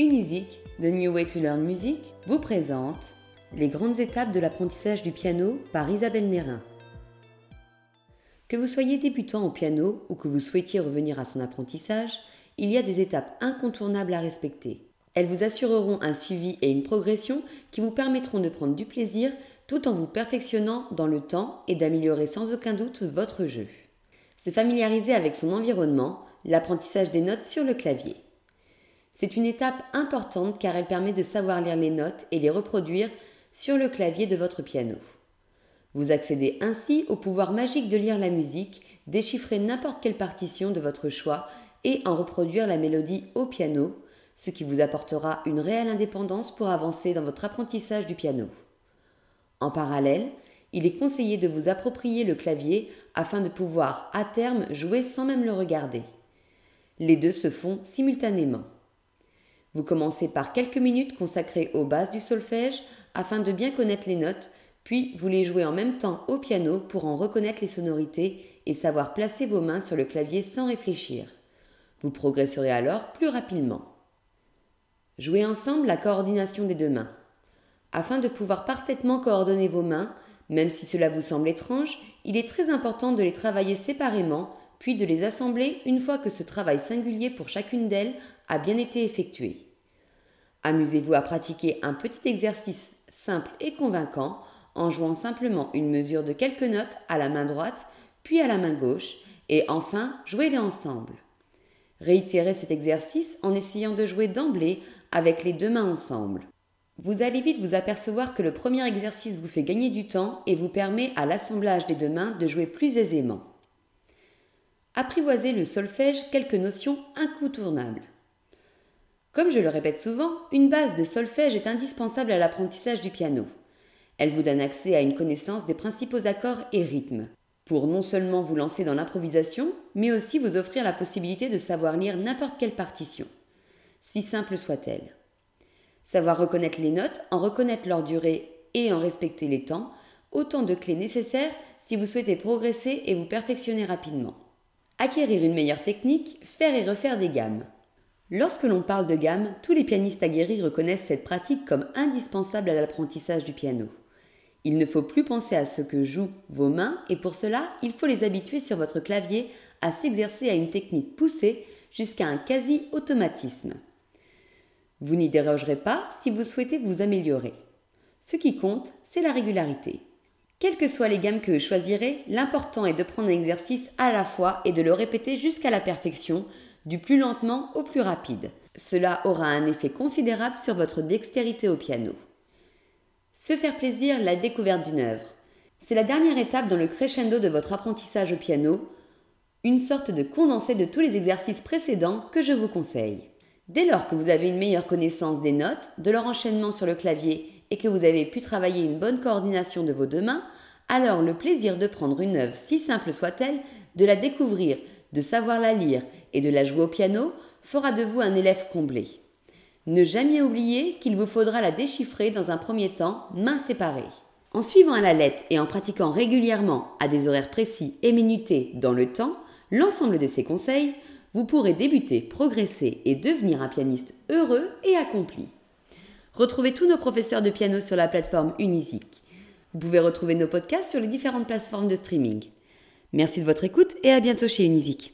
Unisic, The New Way to Learn Music, vous présente les grandes étapes de l'apprentissage du piano par Isabelle Nérin. Que vous soyez débutant au piano ou que vous souhaitiez revenir à son apprentissage, il y a des étapes incontournables à respecter. Elles vous assureront un suivi et une progression qui vous permettront de prendre du plaisir tout en vous perfectionnant dans le temps et d'améliorer sans aucun doute votre jeu. Se familiariser avec son environnement, l'apprentissage des notes sur le clavier. C'est une étape importante car elle permet de savoir lire les notes et les reproduire sur le clavier de votre piano. Vous accédez ainsi au pouvoir magique de lire la musique, déchiffrer n'importe quelle partition de votre choix et en reproduire la mélodie au piano, ce qui vous apportera une réelle indépendance pour avancer dans votre apprentissage du piano. En parallèle, il est conseillé de vous approprier le clavier afin de pouvoir à terme jouer sans même le regarder. Les deux se font simultanément. Vous commencez par quelques minutes consacrées aux bases du solfège afin de bien connaître les notes, puis vous les jouez en même temps au piano pour en reconnaître les sonorités et savoir placer vos mains sur le clavier sans réfléchir. Vous progresserez alors plus rapidement. Jouez ensemble la coordination des deux mains. Afin de pouvoir parfaitement coordonner vos mains, même si cela vous semble étrange, il est très important de les travailler séparément, puis de les assembler une fois que ce travail singulier pour chacune d'elles a bien été effectué. Amusez-vous à pratiquer un petit exercice simple et convaincant en jouant simplement une mesure de quelques notes à la main droite, puis à la main gauche, et enfin jouez-les ensemble. Réitérez cet exercice en essayant de jouer d'emblée avec les deux mains ensemble. Vous allez vite vous apercevoir que le premier exercice vous fait gagner du temps et vous permet à l'assemblage des deux mains de jouer plus aisément. Apprivoisez le solfège quelques notions incontournables. Comme je le répète souvent, une base de solfège est indispensable à l'apprentissage du piano. Elle vous donne accès à une connaissance des principaux accords et rythmes, pour non seulement vous lancer dans l'improvisation, mais aussi vous offrir la possibilité de savoir lire n'importe quelle partition, si simple soit-elle. Savoir reconnaître les notes, en reconnaître leur durée et en respecter les temps, autant de clés nécessaires si vous souhaitez progresser et vous perfectionner rapidement. Acquérir une meilleure technique, faire et refaire des gammes. Lorsque l'on parle de gamme, tous les pianistes aguerris reconnaissent cette pratique comme indispensable à l'apprentissage du piano. Il ne faut plus penser à ce que jouent vos mains et pour cela, il faut les habituer sur votre clavier à s'exercer à une technique poussée jusqu'à un quasi-automatisme. Vous n'y dérogerez pas si vous souhaitez vous améliorer. Ce qui compte, c'est la régularité. Quelles que soient les gammes que vous choisirez, l'important est de prendre un exercice à la fois et de le répéter jusqu'à la perfection du plus lentement au plus rapide. Cela aura un effet considérable sur votre dextérité au piano. Se faire plaisir, la découverte d'une œuvre. C'est la dernière étape dans le crescendo de votre apprentissage au piano, une sorte de condensé de tous les exercices précédents que je vous conseille. Dès lors que vous avez une meilleure connaissance des notes, de leur enchaînement sur le clavier et que vous avez pu travailler une bonne coordination de vos deux mains, alors le plaisir de prendre une œuvre, si simple soit-elle, de la découvrir, de savoir la lire et de la jouer au piano fera de vous un élève comblé. Ne jamais oublier qu'il vous faudra la déchiffrer dans un premier temps, mains séparées. En suivant à la lettre et en pratiquant régulièrement à des horaires précis et minutés dans le temps, l'ensemble de ces conseils, vous pourrez débuter, progresser et devenir un pianiste heureux et accompli. Retrouvez tous nos professeurs de piano sur la plateforme Unisic. Vous pouvez retrouver nos podcasts sur les différentes plateformes de streaming. Merci de votre écoute et à bientôt chez Unisic.